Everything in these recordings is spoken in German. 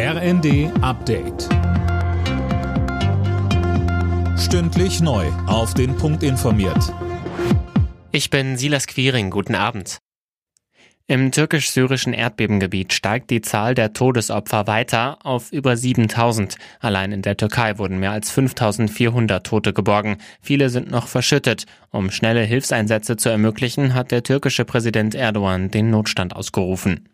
RND Update. Stündlich neu. Auf den Punkt informiert. Ich bin Silas Quiring. Guten Abend. Im türkisch-syrischen Erdbebengebiet steigt die Zahl der Todesopfer weiter auf über 7000. Allein in der Türkei wurden mehr als 5400 Tote geborgen. Viele sind noch verschüttet. Um schnelle Hilfseinsätze zu ermöglichen, hat der türkische Präsident Erdogan den Notstand ausgerufen.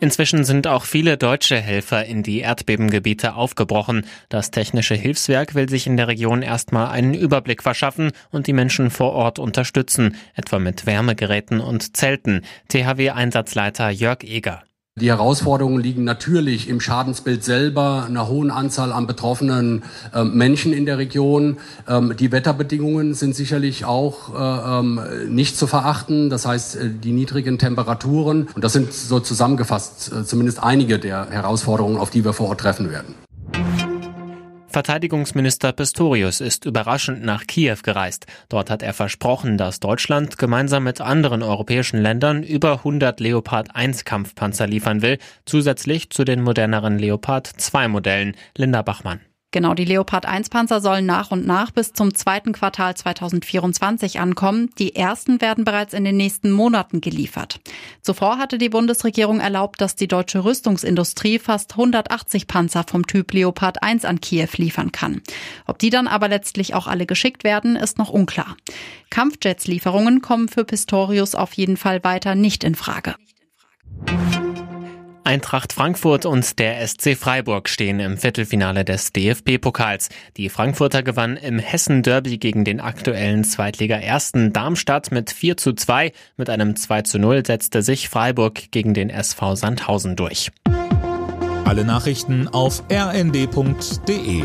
Inzwischen sind auch viele deutsche Helfer in die Erdbebengebiete aufgebrochen. Das Technische Hilfswerk will sich in der Region erstmal einen Überblick verschaffen und die Menschen vor Ort unterstützen, etwa mit Wärmegeräten und Zelten. THW-Einsatzleiter Jörg Eger. Die Herausforderungen liegen natürlich im Schadensbild selber, einer hohen Anzahl an betroffenen äh, Menschen in der Region. Ähm, die Wetterbedingungen sind sicherlich auch äh, ähm, nicht zu verachten. Das heißt, äh, die niedrigen Temperaturen. Und das sind so zusammengefasst äh, zumindest einige der Herausforderungen, auf die wir vor Ort treffen werden. Verteidigungsminister Pistorius ist überraschend nach Kiew gereist. Dort hat er versprochen, dass Deutschland gemeinsam mit anderen europäischen Ländern über 100 Leopard 1 Kampfpanzer liefern will, zusätzlich zu den moderneren Leopard 2 Modellen. Linda Bachmann. Genau, die Leopard 1 Panzer sollen nach und nach bis zum zweiten Quartal 2024 ankommen. Die ersten werden bereits in den nächsten Monaten geliefert. Zuvor hatte die Bundesregierung erlaubt, dass die deutsche Rüstungsindustrie fast 180 Panzer vom Typ Leopard 1 an Kiew liefern kann. Ob die dann aber letztlich auch alle geschickt werden, ist noch unklar. Kampfjetslieferungen kommen für Pistorius auf jeden Fall weiter nicht in Frage. Eintracht Frankfurt und der SC Freiburg stehen im Viertelfinale des DFB-Pokals. Die Frankfurter gewannen im Hessen-Derby gegen den aktuellen Zweitliga-Ersten Darmstadt mit 4 zu 2. Mit einem 2 zu 0 setzte sich Freiburg gegen den SV Sandhausen durch. Alle Nachrichten auf rnd.de